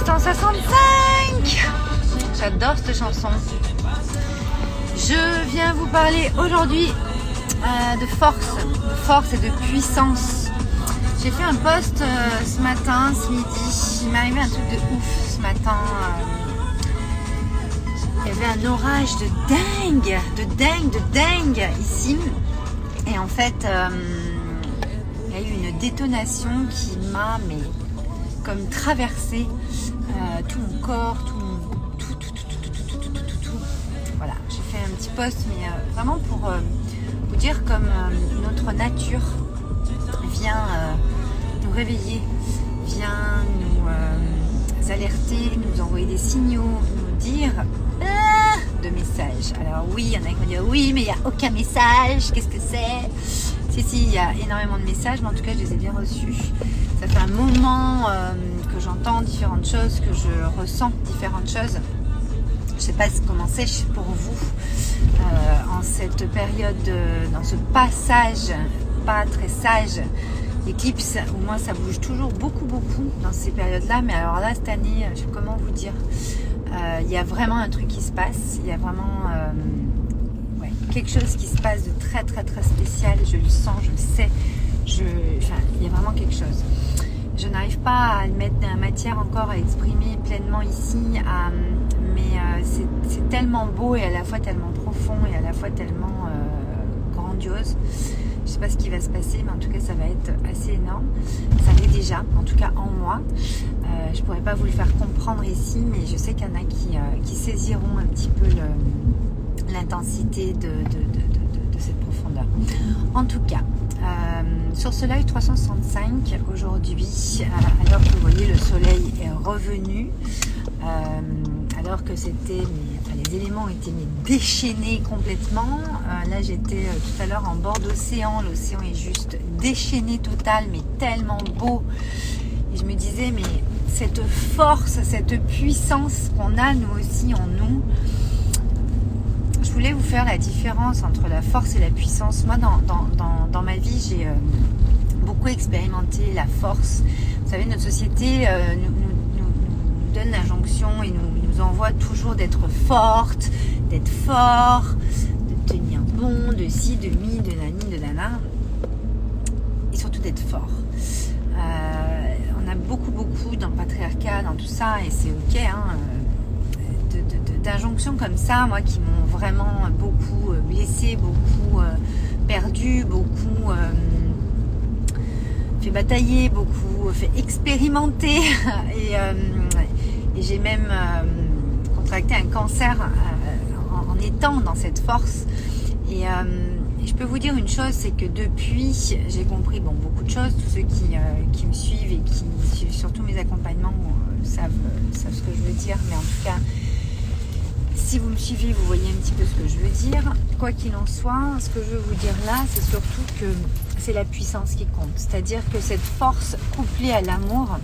365 J'adore cette chanson. Je viens vous parler aujourd'hui euh, de force, de force et de puissance. J'ai fait un post euh, ce matin, ce midi. Il m'est arrivé un truc de ouf ce matin. euh. il y avait un orage de dingue, de dingue, de dingue ici. Et en fait, il y a eu une détonation qui m'a comme traverser euh, tout mon corps, tout mon... Tout, tout, tout, tout, tout, tout, tout, tout. Voilà, j'ai fait un petit post, mais euh, vraiment pour euh, vous dire comme notre nature vient nous réveiller, vient nous alerter, nous envoyer des signaux, nous dire... Ah, de messages. Alors oui, il y en a qui vont dire oui, mais il n'y a aucun message, qu'est-ce que c'est? Si, si, il y a énormément de messages, mais en tout cas, je les ai bien reçus. Ça fait un moment euh, que j'entends différentes choses, que je ressens différentes choses. Je ne sais pas comment c'est pour vous euh, en cette période, euh, dans ce passage pas très sage éclipse, où moi ça bouge toujours beaucoup beaucoup dans ces périodes-là, mais alors là cette année, je sais comment vous dire, il y a vraiment un truc qui se passe, il y a vraiment quelque chose qui se passe de très très très spécial, je le sens, je le sais, je, il y a vraiment quelque chose. Je n'arrive pas à mettre la matière encore à exprimer pleinement ici, mais euh, c'est- tellement beau et à la fois tellement profond et à la fois tellement euh, grandiose. Je sais pas ce qui va se passer, mais en tout cas, ça va être assez énorme. Ça l'est déjà, en tout cas en moi. Euh, je pourrais pas vous le faire comprendre ici, mais je sais qu'il y en a qui, saisiront un petit peu l'intensité de cette profondeur. En tout cas, euh, sur ce live 365, aujourd'hui, euh, alors que vous voyez le soleil est revenu, euh, alors que c'était, enfin, les éléments étaient déchaînés complètement. Là, j'étais tout à l'heure en bord d'océan. L'océan est juste déchaîné total, mais tellement beau. Et je me disais, mais cette force, cette puissance qu'on a nous aussi en nous, voulais vous faire la différence entre la force et la puissance. Moi, dans, dans, dans, ma vie, j'ai euh, beaucoup expérimenté la force. Vous savez, notre société euh, nous donne l'injonction et nous, nous envoie toujours d'être forte, d'être fort, de tenir bon, de ci, de mi, de nani, de nana. Et surtout d'être fort. Euh, on a beaucoup, beaucoup dans le patriarcat, dans tout ça, et c'est ok, hein, euh, d'injonctions comme ça, moi, qui m'ont vraiment beaucoup euh, blessée, beaucoup euh, perdu, beaucoup euh, fait batailler, beaucoup fait expérimenter, et, euh, j'ai même euh, contracté un cancer euh, en, étant dans cette force. Et, euh, je peux vous dire une chose, c'est que depuis, j'ai compris bon, beaucoup de choses. Tous ceux qui, euh, qui me suivent et qui suivent surtout mes accompagnements euh, savent, euh, savent ce que je veux dire. Mais en tout cas, si vous me suivez, vous voyez un petit peu ce que je veux dire. Quoi qu'il en soit, ce que je veux vous dire là, c'est surtout que c'est la puissance qui compte. C'est-à-dire que cette force couplée à l'amour,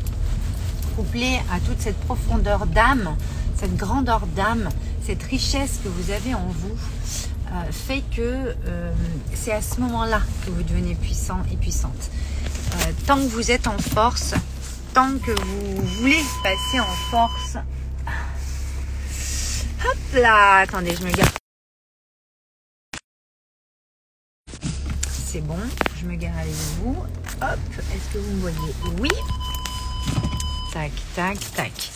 couplée à toute cette profondeur d'âme, cette grandeur d'âme, cette richesse que vous avez en vous, euh, fait que euh, c'est à ce moment-là que vous devenez puissant et puissante. Euh, tant que vous êtes en force, tant que vous voulez passer en force, hop là, attendez, je me garde. C'est bon, je me gare avec vous. Hop, est-ce que vous me voyez? Oui. Tac, tac, tac.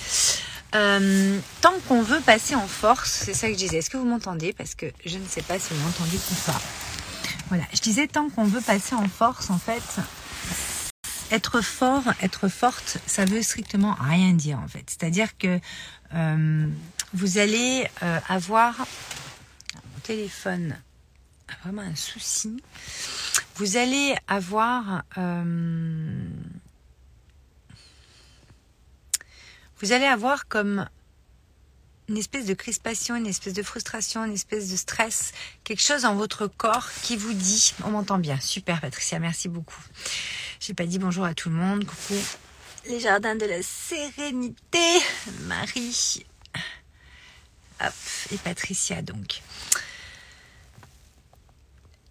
Euh, tant qu'on veut passer en force, c'est ça que je disais. Est-ce que vous m'entendez? Parce que je ne sais pas si vous m'entendez ou pas. Voilà, je disais tant qu'on veut passer en force, en fait, être fort, être forte, ça veut strictement rien dire en fait. C'est-à-dire que euh, vous allez euh, avoir mon téléphone. A vraiment un souci. Vous allez avoir euh, vous allez avoir comme une espèce de crispation, une espèce de frustration, une espèce de stress, quelque chose dans votre corps qui vous dit, on m'entend bien, super Patricia, merci beaucoup. J'ai pas dit bonjour à tout le monde, coucou. Les jardins de la sérénité, Marie, hop, et Patricia donc.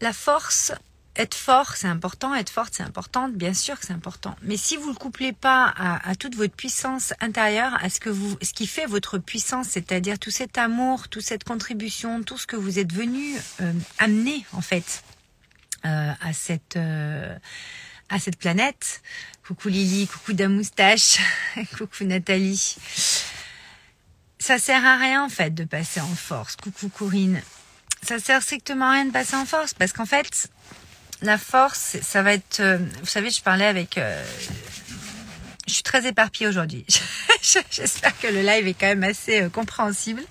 La force, être fort, c'est important, être forte, c'est important, bien sûr que c'est important. Mais si vous ne le couplez pas à, toute votre puissance intérieure, à ce que vous, ce qui fait votre puissance, c'est-à-dire tout cet amour, toute cette contribution, tout ce que vous êtes venu euh, amener en fait euh, à cette euh, à cette planète. Coucou Lily, coucou Damoustache, coucou Nathalie. Ça sert à rien en fait de passer en force. Coucou Corinne. Ça sert strictement à rien de passer en force parce qu'en fait, la force, ça va être. Euh, vous savez, je parlais avec. Euh, je suis très éparpillée aujourd'hui. J'espère que le live est quand même assez euh, compréhensible.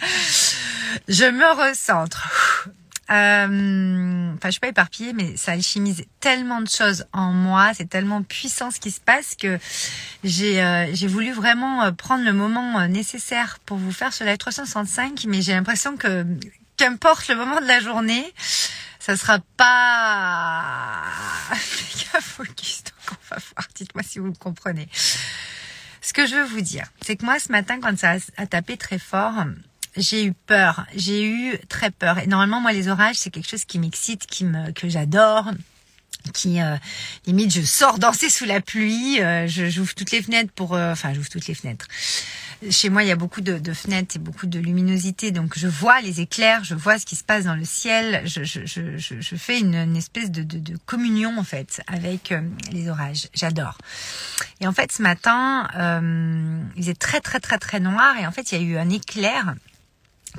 Je me recentre. Enfin, je suis pas éparpillée, mais ça alchimise tellement de choses en moi. C'est tellement puissant ce qui se passe que j'ai j'ai voulu vraiment prendre le moment nécessaire pour vous faire ce live 365. Mais j'ai l'impression que qu'importe le moment de la journée, ça sera pas méga focus. Donc on va voir. Dites-moi si vous me comprenez. Ce que je veux vous dire, c'est que moi ce matin, quand ça a tapé très fort, j'ai eu peur. J'ai eu très peur. Et normalement, moi, les orages, c'est quelque chose qui m'excite, qui me, que j'adore qui euh, limite je sors danser sous la pluie, euh, je j'ouvre toutes les fenêtres pour euh, enfin j'ouvre toutes les fenêtres. Chez moi, il y a beaucoup de, fenêtres et beaucoup de luminosité, donc je vois les éclairs, je vois ce qui se passe dans le ciel, je, je, je, je fais une, espèce de, de, de, communion en fait avec les orages. J'adore. Et en fait, ce matin, il faisait très très très très noir et en fait, il y a eu un éclair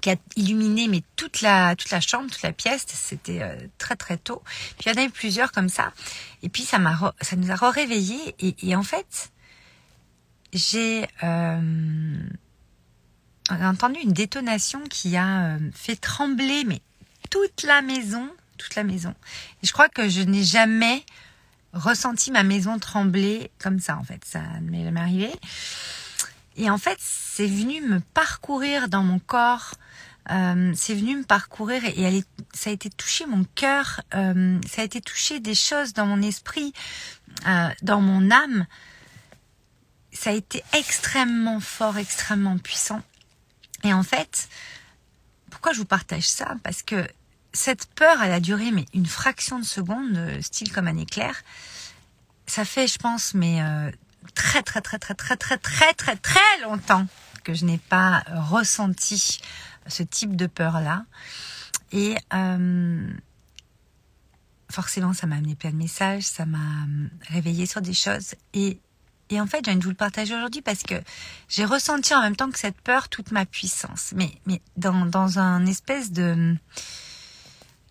qui a illuminé mais toute la toute la chambre, toute la pièce. C'était euh, très très tôt. Puis il y en a eu plusieurs comme ça. Et puis ça m'a ça nous a réveillés et, et, en fait j'ai euh, entendu une détonation qui a euh, fait trembler mais toute la maison, toute la maison. Et je crois que je n'ai jamais ressenti ma maison trembler comme ça en fait. Ça ne m'est jamais arrivé. Et en fait, c'est venu me parcourir dans mon corps. Euh, c'est venu me parcourir et, et ça a été toucher mon cœur, euh, ça a été toucher des choses dans mon esprit, euh, dans mon âme. Ça a été extrêmement fort, extrêmement puissant. Et en fait, pourquoi je vous partage ça? Parce que cette peur, elle a duré mais une fraction de seconde, style comme un éclair. Ça fait, je pense, mais très très très très très très très très très longtemps que je n'ai pas ressenti ce type de peur là et euh, forcément ça m'a amené plein de messages ça m'a réveillé sur des choses et en fait, j'ai envie de vous le partager aujourd'hui parce que j'ai ressenti en même temps que cette peur toute ma puissance. Mais, mais dans, dans un espèce de,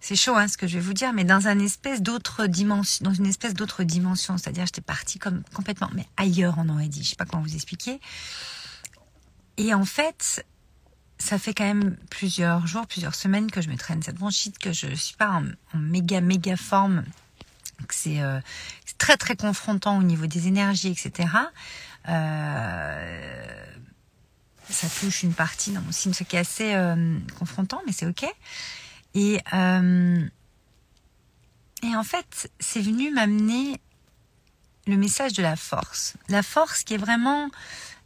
c'est chaud hein, ce que je vais vous dire, mais dans un espèce d'autre dimension, dans une espèce d'autre dimension, c'est-à-dire j'étais partie comme complètement, mais ailleurs on aurait dit, je sais pas comment vous expliquer. Et en fait, ça fait quand même plusieurs jours, plusieurs semaines que je me traîne cette bronchite, que je suis pas en, méga méga forme, que euh, c'est très très confrontant au niveau des énergies, etc. Euh, ça touche une partie dans mon signe, ce qui est assez euh, confrontant, mais c'est ok. Et, euh, et en fait, c'est venu m'amener le message de la force. La force qui est vraiment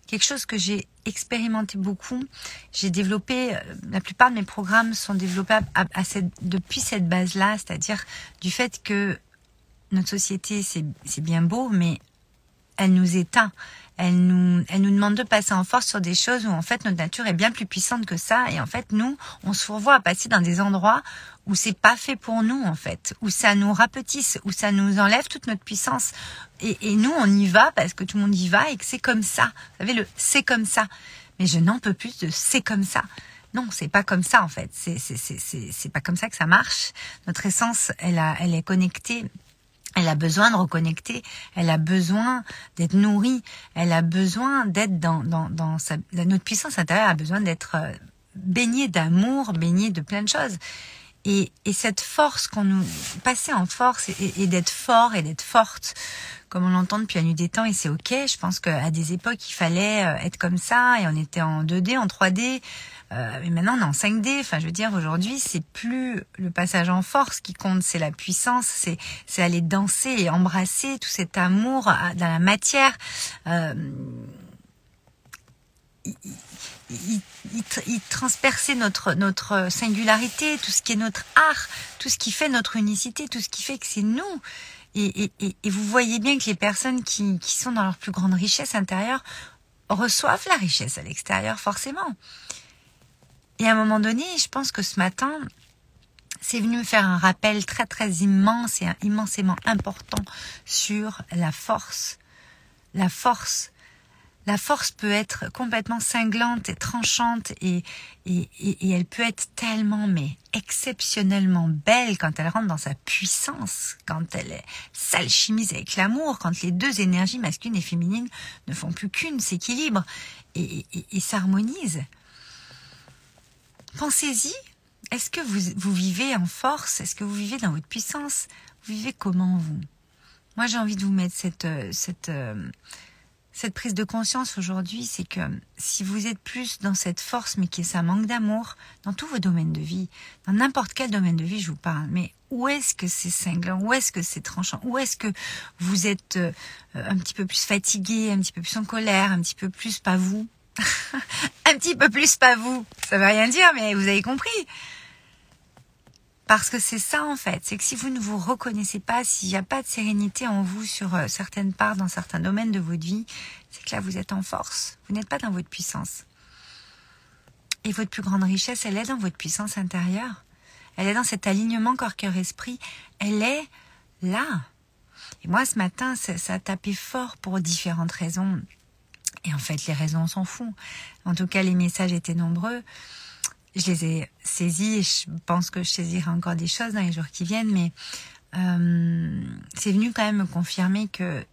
quelque chose que j'ai expérimenté beaucoup. J'ai développé, euh, la plupart de mes programmes sont développés à, cette, depuis cette base-là, c'est-à-dire du fait que notre société, c'est bien beau, mais elle nous éteint elle nous, elle nous demande de passer en force sur des choses où en fait notre nature est bien plus puissante que ça et en fait nous on se revoit à passer dans des endroits où c'est pas fait pour nous en fait, où ça nous rapetisse, où ça nous enlève toute notre puissance et, et nous on y va parce que tout le monde y va et que c'est comme ça. Vous savez le c'est comme ça. Mais je n'en peux plus de c'est comme ça. Non, c'est pas comme ça en fait. C'est c'est c'est c'est pas comme ça que ça marche. Notre essence, elle a elle est connectée elle a besoin de reconnecter, elle a besoin d'être nourrie, elle a besoin d'être dans, dans, dans sa, notre puissance intérieure a besoin d'être euh, baignée d'amour, baignée de plein de choses. Et, et cette force qu'on nous passer en force et, et d'être fort et d'être forte, comme on l'entend depuis la nuit des temps, et c'est ok. Je pense qu'à des époques il fallait euh, être comme ça et on était en 2D, en 3D. Euh, mais maintenant, on est en 5D. Enfin, je veux dire, aujourd'hui, c'est plus le passage en force qui compte, c'est la puissance, c'est c'est aller danser et embrasser tout cet amour dans la matière. Euh, il, transperçait notre, notre singularité, tout ce qui est notre art, tout ce qui fait notre unicité, tout ce qui fait que c'est nous. Et, vous voyez bien que les personnes qui, qui sont dans leur plus grande richesse intérieure reçoivent la richesse à l'extérieur, forcément. Et à un moment donné, je pense que ce matin, c'est venu me faire un rappel très très immense et immensément important sur la force. La force la force peut être complètement cinglante et tranchante et, et, et, elle peut être tellement mais exceptionnellement belle quand elle rentre dans sa puissance, quand elle s'alchimise avec l'amour, quand les deux énergies masculines et féminines ne font plus qu'une, s'équilibrent et, et s'harmonisent. Pensez-y, est-ce que vous, vous vivez en force? Est-ce que vous vivez dans votre puissance? Vous vivez comment vous? Moi j'ai envie de vous mettre cette, euh, cette, euh, cette prise de conscience aujourd'hui, c'est que si vous êtes plus dans cette force, mais qui est ça manque d'amour, dans tous vos domaines de vie, dans n'importe quel domaine de vie, je vous parle, mais où est-ce que c'est cinglant, où est-ce que c'est tranchant, où est-ce que vous êtes euh, un petit peu plus fatigué, un petit peu plus en colère, un petit peu plus pas vous, un petit peu plus pas vous, ça veut rien dire, mais vous avez compris. Parce que c'est ça en fait, c'est que si vous ne vous reconnaissez pas, s'il n'y a pas de sérénité en vous sur euh, certaines parts, dans certains domaines de votre vie, c'est que là vous êtes en force, vous n'êtes pas dans votre puissance. Et votre plus grande richesse, elle est dans votre puissance intérieure. Elle est dans cet alignement corps-cœur-esprit. Elle est là. Et moi, ce matin, ça, ça, a tapé fort pour différentes raisons. Et en fait, les raisons, on s'en fout. En tout cas, les messages étaient nombreux je les ai saisis et je pense que je saisirai encore des choses dans les jours qui viennent, mais euh, c'est venu quand même me confirmer que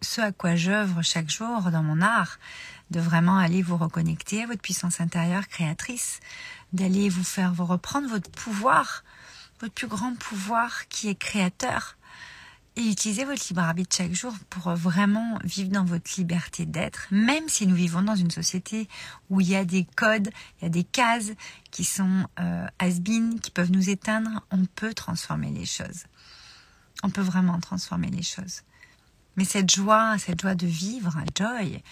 ce à quoi j'œuvre chaque jour dans mon art, de vraiment aller vous reconnecter à votre puissance intérieure créatrice, d'aller vous faire vous reprendre votre pouvoir, votre plus grand pouvoir qui est créateur, et utilisez votre libre arbitre chaque jour pour vraiment vivre dans votre liberté d'être, même si nous vivons dans une société où il y a des codes, il y a des cases qui sont euh, has-been, qui peuvent nous éteindre, on peut transformer les choses. On peut vraiment transformer les choses. Mais cette joie, cette joie de vivre, joy,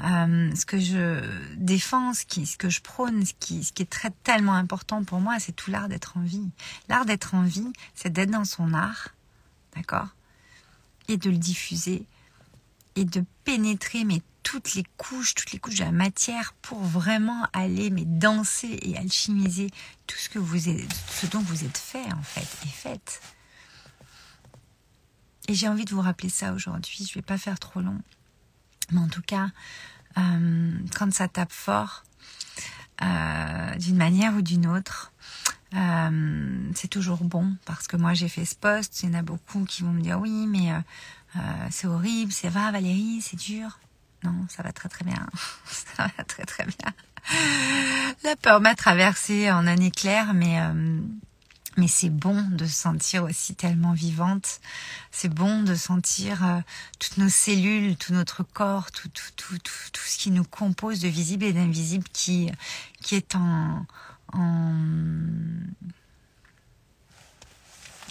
euh, ce que je défends, ce, que je prône, ce qui, est tellement important pour moi, c'est tout l'art d'être en vie. L'art d'être en vie, c'est d'être dans son art, d'accord? Et de le diffuser et de pénétrer mais toutes les couches, toutes les couches de la matière pour vraiment aller mais danser et alchimiser tout ce que vous êtes, ce dont vous êtes fait en fait et faites. Et j'ai envie de vous rappeler ça aujourd'hui. Je vais pas faire trop long, mais en tout cas, euh, quand ça tape fort, euh, d'une manière ou d'une autre, euh, c'est toujours bon parce que moi j'ai fait ce poste. Il y en a beaucoup qui vont me dire oui, mais euh, euh, c'est horrible, c'est va Valérie, c'est dur. Non, ça va très très bien. ça va très très bien. La peur m'a traversée en un éclair, mais mais c'est bon de se sentir aussi tellement vivante. C'est bon de sentir toutes nos cellules, tout notre corps, tout, tout, tout, tout, tout ce qui nous compose de visible et d'invisible qui, qui est en,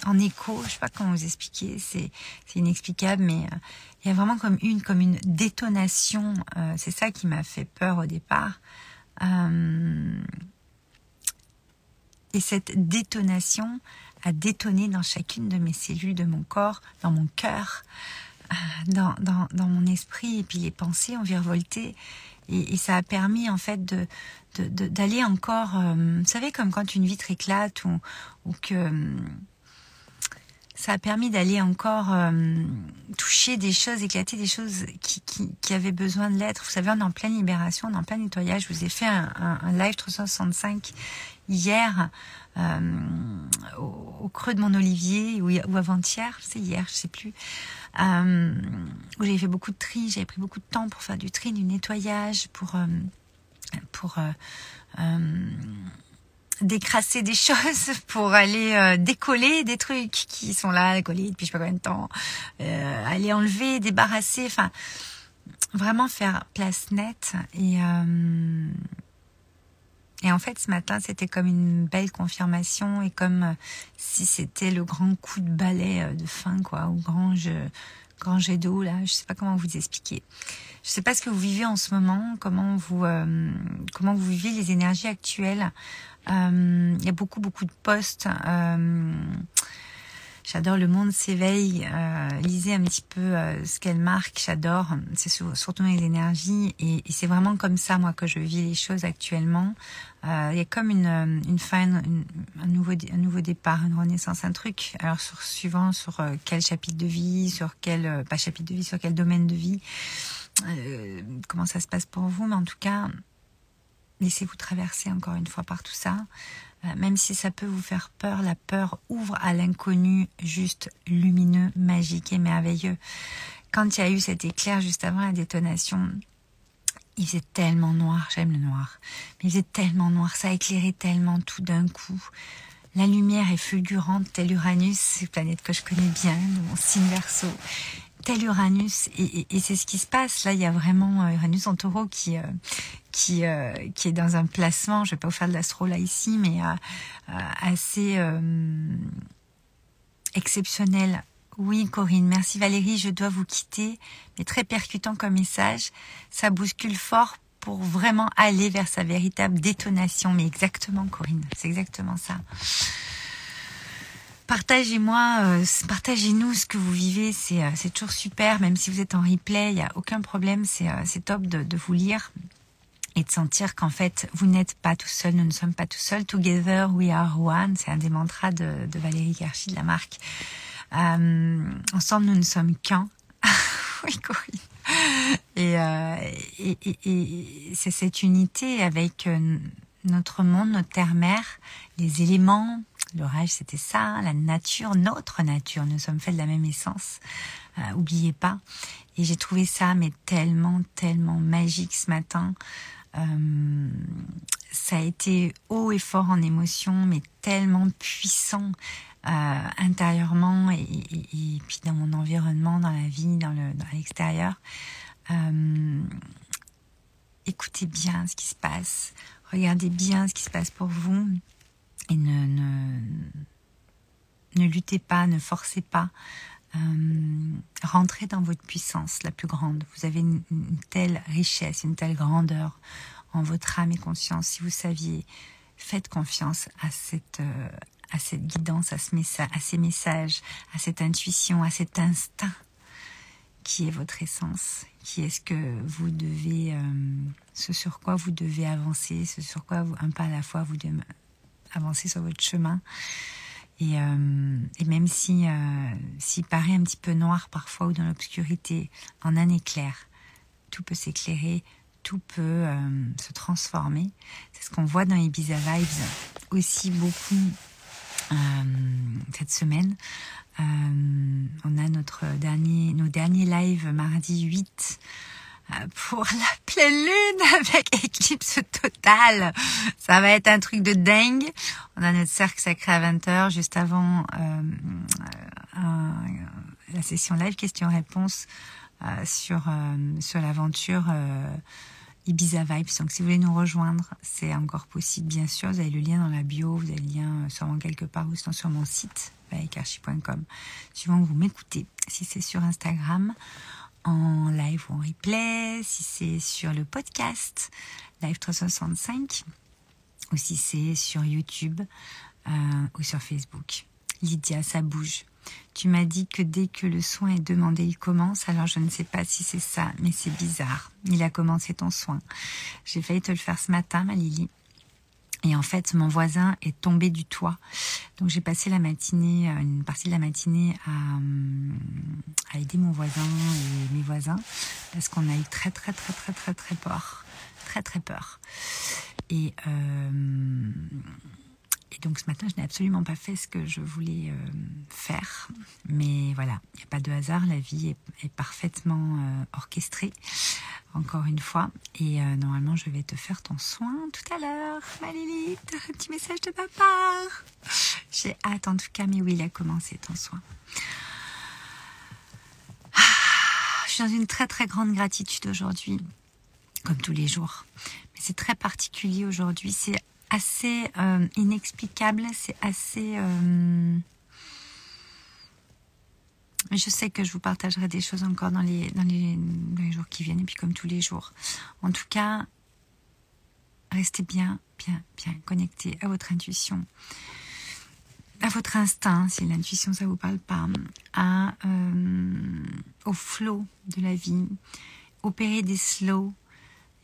en, écho, je sais pas comment vous expliquer, c'est inexplicable, mais euh, il y a vraiment comme une, comme une détonation, euh, c'est ça qui m'a fait peur au départ. Euh, et cette détonation a détonné dans chacune de mes cellules de mon corps, dans mon cœur, dans, dans, dans mon esprit, et puis les pensées ont virevolté. Et, ça a permis en fait de d'aller encore, euh, vous savez comme quand une vitre éclate ou, ou que euh, ça a permis d'aller encore euh, toucher des choses, éclater des choses qui, qui, qui avaient besoin de l'être. Vous savez, on est en pleine libération, on est en plein nettoyage. Je vous ai fait un, un, live 365 hier au, creux de mon olivier ou, ou avant-hier, c'est hier, je sais plus euh, où j'ai fait beaucoup de tri, j'avais pris beaucoup de temps pour faire du tri, du nettoyage, pour, euh, pour euh, euh, décrasser des choses, pour aller décoller des trucs qui sont là, collés depuis je sais pas combien de temps, aller enlever, débarrasser, enfin vraiment faire place nette et et en fait, ce matin, c'était comme une belle confirmation et comme euh, si c'était le grand coup de balai euh, de fin, quoi, ou grand, grand jet d'eau, là, je sais pas comment vous expliquer. Je ne sais pas ce que vous vivez en ce moment, comment vous, euh, comment vous vivez les énergies actuelles. Il y a beaucoup, beaucoup de postes. J'adore Le Monde s'éveille. Euh, lisez un petit peu euh, ce qu'elle marque. J'adore. C'est surtout les énergies. Et, c'est vraiment comme ça, moi, que je vis les choses actuellement. Euh, il y a comme une, une fin, un, nouveau, un nouveau départ, une renaissance, un truc. Alors, sur, suivant sur euh, quel chapitre de vie, sur quel, euh, pas chapitre de vie, sur quel domaine de vie, comment ça se passe pour vous. Mais en tout cas, laissez-vous traverser encore une fois par tout ça. Euh, même si ça peut vous faire peur, la peur ouvre à l'inconnu juste lumineux, magique et merveilleux. Quand il y a eu cet éclair juste avant la détonation, il faisait tellement noir, j'aime le noir, mais il faisait tellement noir, ça éclairait tellement tout d'un coup. La lumière est fulgurante, telle Uranus, une planète que je connais bien, mon signe verso tel Uranus. Et, c'est ce qui se passe. Là il y a vraiment euh, Uranus en taureau qui euh, qui euh, qui est dans un placement. Je vais pas vous faire de l'astro là ici mais assez exceptionnel. Oui Corinne merci Valérie. Je dois vous quitter mais très percutant comme message. Ça bouscule fort pour vraiment aller vers sa véritable détonation. Mais exactement Corinne c'est exactement ça Partagez-moi, euh, partagez-nous ce que vous vivez, c'est euh, c'est toujours super, même si vous êtes en replay, il n'y a aucun problème, c'est euh, top de, vous lire et de sentir qu'en fait, vous n'êtes pas tout seul, nous ne sommes pas tout seuls. Together we are one, c'est un des mantras de, Valérie Garchi de la marque. ensemble, nous ne sommes qu'un. oui, Corinne. Et, et c'est cette unité avec notre monde, notre terre-mère, les éléments, L'orage, c'était ça, la nature, notre nature. Nous sommes faits de la même essence. Euh, oubliez pas. Et j'ai trouvé ça, mais tellement, tellement magique ce matin. Euh, ça a été haut et fort en émotion, mais tellement puissant euh, intérieurement et, puis dans mon environnement, dans la vie, dans l'extérieur. Euh, écoutez bien ce qui se passe, regardez bien ce qui se passe pour vous et ne, ne, ne luttez pas, ne forcez pas. Euh, rentrez dans votre puissance la plus grande. Vous avez une, telle richesse, une telle grandeur en votre âme et conscience. Si vous saviez, faites confiance à cette, euh, à cette guidance, à, ce à ces messages, à cette intuition, à cet instinct qui est votre essence, qui est ce que vous devez, euh, ce sur quoi vous devez avancer, ce sur quoi un pas à la fois vous devez avancer sur votre chemin. Et, euh, et même si euh, s'il paraît un petit peu noir parfois ou dans l'obscurité, en un éclair, tout peut s'éclairer, tout peut euh, se transformer. C'est ce qu'on voit dans Ibiza Vibes aussi beaucoup euh, cette semaine. On a notre dernier, nos derniers lives mardi 8 euh, pour la pleine lune avec éclipse totale. Ça va être un truc de dingue. On a notre cercle sacré à 20h juste avant euh, euh, la session live questions-réponses sur, sur l'aventure Ibiza Vibes. Donc si vous voulez nous rejoindre, c'est encore possible bien sûr. Vous avez le lien dans la bio, vous avez le lien sûrement quelque part ou sinon sur mon site, vaekarchi.com. Suivant que vous m'écoutez. Si c'est sur Instagram, en live ou en replay, si c'est sur le podcast Live 365 ou si c'est sur YouTube euh, ou sur Facebook. Lydia, ça bouge. Tu m'as dit que dès que le soin est demandé, il commence. Alors je ne sais pas si c'est ça, mais c'est bizarre. Il a commencé ton soin. J'ai failli te le faire ce matin, ma Lily. Et en fait, mon voisin est tombé du toit. Donc j'ai passé la matinée, euh, une partie de la matinée à, euh, à aider mon voisin et mes voisins parce qu'on a eu très très très très très très peur, très très peur. Et euh, et donc ce matin, je n'ai absolument pas fait ce que je voulais euh, faire. Mais voilà, il n'y a pas de hasard, la vie est, parfaitement euh, orchestrée, encore une fois. Et euh, normalement, je vais te faire ton soin tout à l'heure, ma Lilith. Un petit message de papa. J'ai hâte en tout cas, mais oui, il a commencé ton soin. Ah, je suis dans une très très grande gratitude aujourd'hui, comme tous les jours. Mais c'est très particulier aujourd'hui. C'est assez euh, inexplicable, c'est assez... Euh, je sais que je vous partagerai des choses encore dans les, dans les, jours qui viennent, et puis comme tous les jours. En tout cas, restez bien, bien, bien connecté à votre intuition, à votre instinct, si l'intuition ça vous parle pas, à, euh, au flot de la vie, opérer des slows.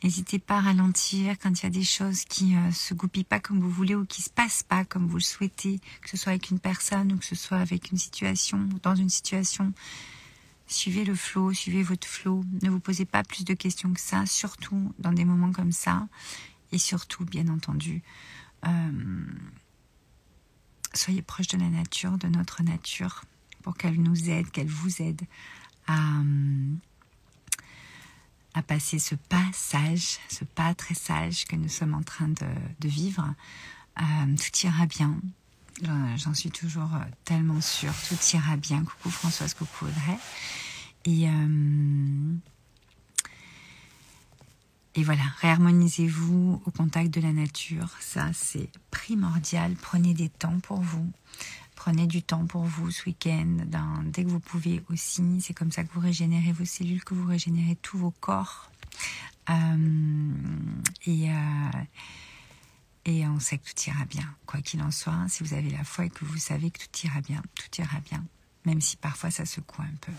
N'hésitez pas à ralentir quand il y a des choses qui ne euh, se goupillent pas comme vous voulez ou qui se passent pas comme vous le souhaitez, que ce soit avec une personne ou que ce soit avec une situation, dans une situation. Suivez le flot, suivez votre flot. Ne vous posez pas plus de questions que ça, surtout dans des moments comme ça. Et surtout, bien entendu, euh, soyez proche de la nature, de notre nature, pour qu'elle nous aide, qu'elle vous aide à, à passer ce pas sage, ce pas très sage que nous sommes en train de, vivre. Euh, tout ira bien. J'en suis toujours tellement sûre. Tout ira bien. Coucou Françoise, coucou Audrey. Et, euh, et voilà, réharmonisez-vous au contact de la nature. Ça, c'est primordial. Prenez des temps pour vous. Prenez du temps pour vous ce week-end, dès que vous pouvez aussi. C'est comme ça que vous régénérez vos cellules, que vous régénérez tous vos corps. Euh, et, euh, et on sait que tout ira bien. Quoi qu'il en soit, si vous avez la foi et que vous savez que tout ira bien, tout ira bien. Même si parfois ça secoue un peu.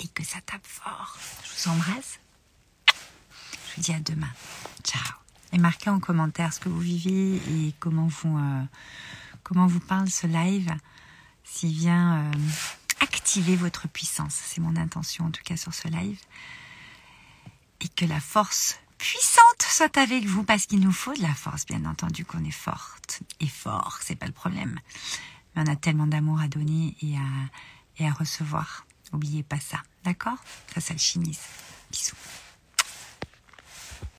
Et que ça tape fort. Je vous embrasse. Je vous dis à demain. Ciao. Et marquez en commentaire ce que vous vivez et comment vous, euh, comment vous parle ce live. S'il vient euh, activer votre puissance. C'est mon intention en tout cas sur ce live. Et que la force puissante soit avec vous parce qu'il nous faut de la force, bien entendu, qu'on est forte et fort, c'est pas le problème. Mais on a tellement d'amour à donner et à, et à recevoir. N'oubliez pas ça, d'accord? Ça, ça le chimise. Bisous.